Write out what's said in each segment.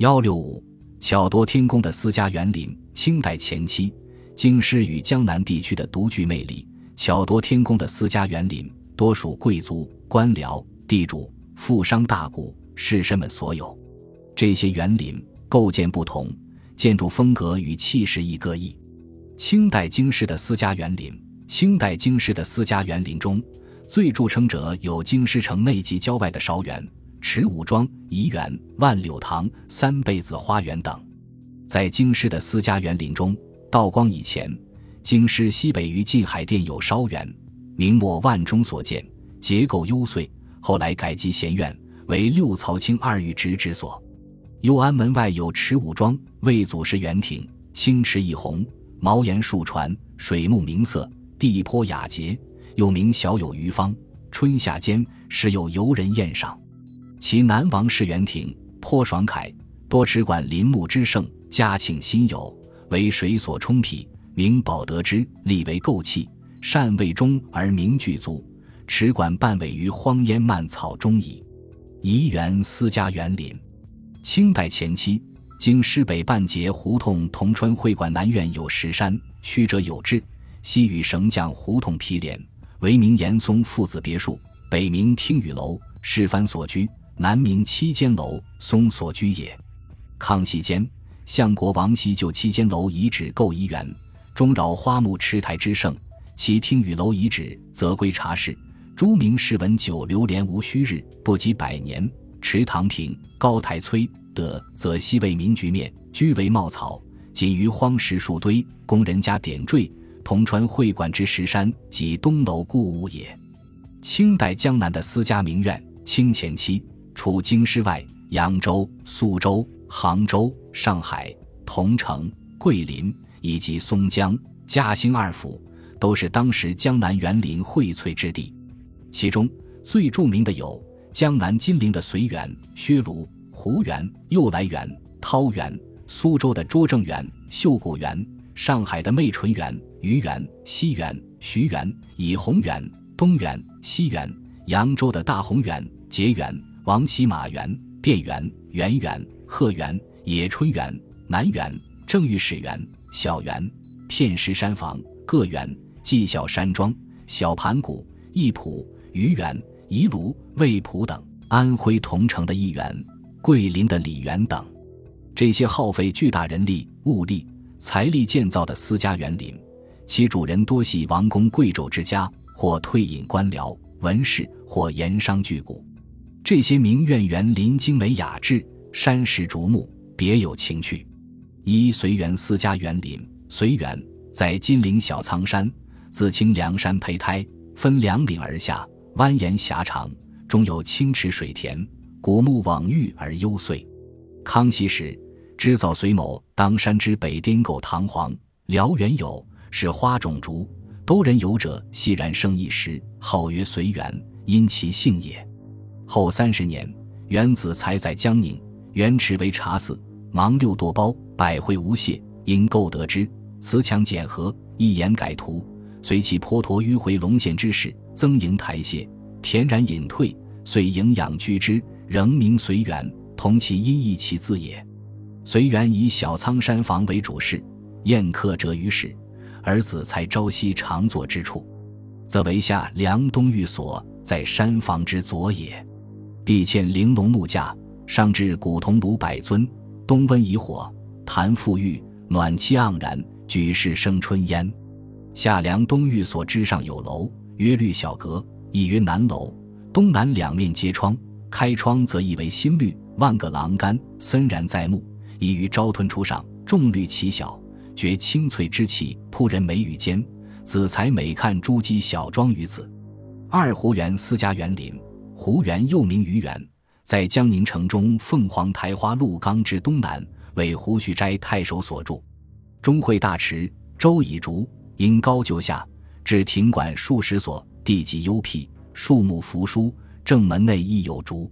幺六五，巧夺天工的私家园林。清代前期，京师与江南地区的独具魅力、巧夺天工的私家园林，多属贵族、官僚、地主、富商大贾、士绅们所有。这些园林构建不同，建筑风格与气势亦各异。清代京师的私家园林，清代京师的私家园林中，最著称者有京师城内及郊外的韶园。池武庄、怡园、万柳堂、三贝子花园等，在京师的私家园林中，道光以前，京师西北于晋海殿有韶园，明末万中所建，结构幽邃。后来改基贤院，为六曹卿二御直之所。右安门外有池武庄，为祖师园亭，青池一泓，茅檐数船，水木明色，地颇雅洁，又名小有余芳。春夏间时有游人宴赏。其南王氏园亭颇爽凯，多持馆林木之盛，嘉庆新有，为水所充辟，名保德之，立为构器，善为中而名具足。池馆半尾于荒烟蔓草中矣。怡园私家园林，清代前期，经师北半截胡同同春会馆南院有石山，曲折有致，西与绳匠胡同毗连，为名严嵩父子别墅，北名听雨楼，世蕃所居。南明七间楼，松所居也。康熙间，相国王熙就七间楼遗址构怡园，中饶花木池台之盛。其听雨楼遗址，则归茶室。朱明士文久流连无虚日，不及百年。池塘平，高台崔德，则西为民局面，居为茂草，仅于荒石树堆，供人家点缀。铜川会馆之石山，即东楼故物也。清代江南的私家名苑，清前期。除京师外，扬州、苏州、杭州、上海、桐城、桂林以及松江、嘉兴二府，都是当时江南园林荟萃之地。其中最著名的有江南金陵的随园、薛庐、湖园、右来园、涛园；苏州的拙政园、秀谷园；上海的媚纯园、愚园、西园、徐园、以红园、东园、西园；扬州的大红园、结园。王喜马园、汴园、圆园、鹤园、野春园、南园、正御史园、小园、片石山房、各园、纪晓山庄、小盘谷、义浦、余园、宜庐、魏浦等；安徽桐城的义园、桂林的李园等，这些耗费巨大人力、物力、财力建造的私家园林，其主人多系王公贵胄之家，或退隐官僚、文士，或盐商巨贾。这些名苑园林精美雅致，山石竹木，别有情趣。一随园私家园林，随园在金陵小苍山，自清凉山胚胎，分两岭而下，蜿蜒狭长，中有清池水田，古木蓊郁而幽邃。康熙时，织造随某当山之北滇构堂皇，辽园有，是花种竹，都人游者熙然生一时，号曰随园，因其姓也。后三十年，元子才在江宁，元池为茶肆，忙六垛包，百会无谢。因购得之，瓷墙简合，一言改图，随其颇陀迂回龙线之势，增营台榭，恬然隐退，遂营养居之，仍名随园，同其音译其字也。随园以小苍山房为主事，宴客者于室，而子才朝夕常坐之处，则为下梁东寓所，在山房之左也。壁嵌玲珑木架，上置古铜炉百尊，冬温以火，谈馥郁，暖气盎然，举世生春烟。夏梁东寓所之上有楼，曰绿小阁，亦曰南楼。东南两面皆窗，开窗则意为新绿，万个栏杆森然在目，宜于朝吞初上，重绿其小，觉清翠之气扑人眉宇间。子才每看珠玑小庄于此。二湖园私家园林。湖园又名鱼园，在江宁城中凤凰台花鹿冈之东南，为胡须斋太守所住。中会大池周以竹，因高就下，至亭馆数十所，地极幽僻，树木扶疏。正门内亦有竹。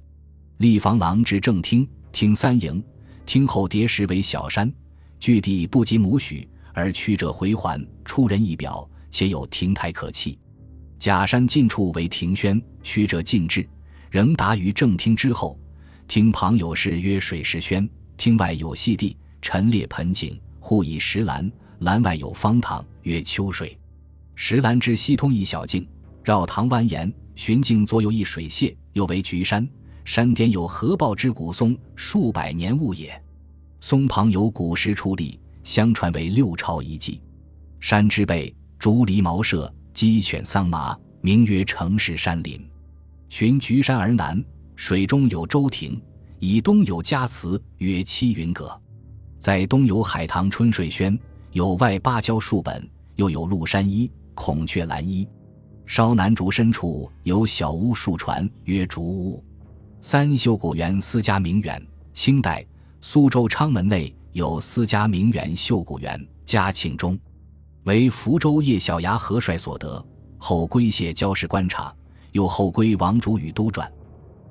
立房廊至正厅，厅三营，厅后叠石为小山，距地不及亩许，而曲折回环，出人意表，且有亭台可憩。假山近处为亭轩，曲折尽至。仍达于正厅之后，厅旁有室曰水石轩，厅外有细地，陈列盆景，户以石栏，栏外有方塘，曰秋水。石栏之西通一小径，绕塘蜿蜒，寻径左右一水榭，又为菊山。山巅有合抱之古松，数百年物也。松旁有古石矗立，相传为六朝遗迹。山之背，竹篱茅舍，鸡犬桑麻，名曰城市山林。循菊山而南，水中有舟亭，以东有家祠，曰七云阁。在东有海棠春水轩，有外芭蕉数本，又有鹿山一、孔雀蓝衣。稍南竹深处有小屋数船，曰竹屋。三秀古园私家名园，清代苏州昌门内有私家名园秀古园，嘉庆中，为福州叶小牙和帅所得，后归谢交氏观察，又后归王主与都转。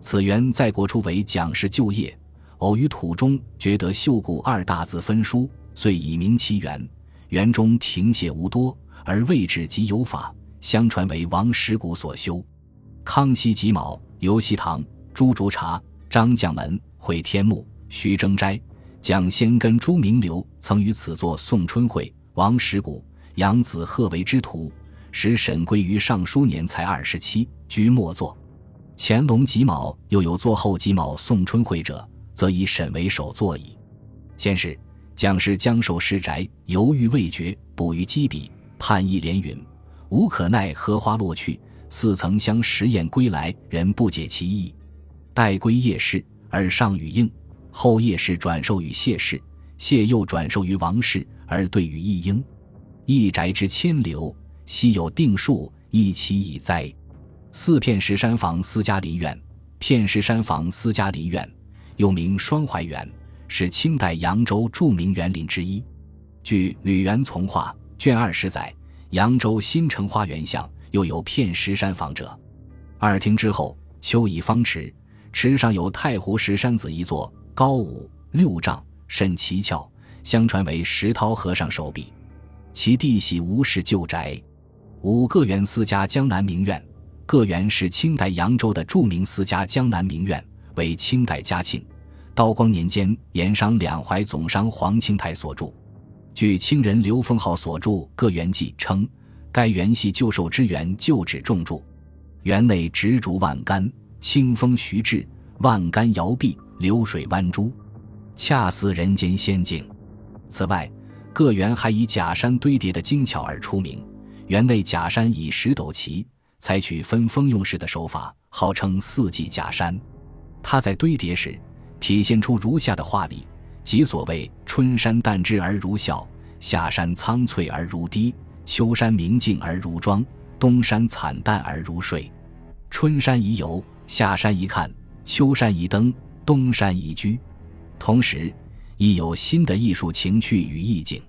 此园在国初为讲师就业，偶于土中觉得“秀古”二大字分书，遂以名其园。园中亭榭无多，而位置极有法，相传为王石谷所修。康熙己卯，游西堂。朱竹茶、张将门、会天目、徐征斋、蒋先跟、朱明流曾于此作送春会。王石谷、杨子贺为之徒，使沈归于尚书年才二十七，居末座。乾隆己卯又有作后己卯送春会者，则以沈为首座矣。先是，将士将守师宅，犹豫未决，捕于机笔，判一连云：“无可奈何花落去，似曾相识燕归来，人不解其意。”待归叶氏，而上与应；后叶氏转授于谢氏，谢又转授于王氏，而对于一应。一宅之千流，昔有定数，一期已哉。四片石山房私家林苑，片石山房私家林苑又名双槐园，是清代扬州著名园林之一。据《吕园从化》卷二十载，扬州新城花园巷又有片石山房者。二厅之后，修以方池。池上有太湖石山子一座，高五六丈，甚奇峭，相传为石涛和尚手笔。其弟系吴氏旧宅。五个园私家江南名苑，个园是清代扬州的著名私家江南名苑，为清代嘉庆、道光年间盐商两淮总商黄清泰所著。据清人刘封浩所著《个园记》称，该园系旧寿之园旧址重筑，园内植竹万竿。清风徐至，万竿摇臂，流水弯珠，恰似人间仙境。此外，各园还以假山堆叠的精巧而出名。园内假山以石斗齐，采取分封用式的手法，号称四季假山。它在堆叠时，体现出如下的画理：即所谓春山淡之而如笑，夏山苍翠而如滴，秋山明净而如妆，冬山惨淡而如睡。春山宜游。夏山宜看，秋山宜登，冬山宜居，同时亦有新的艺术情趣与意境。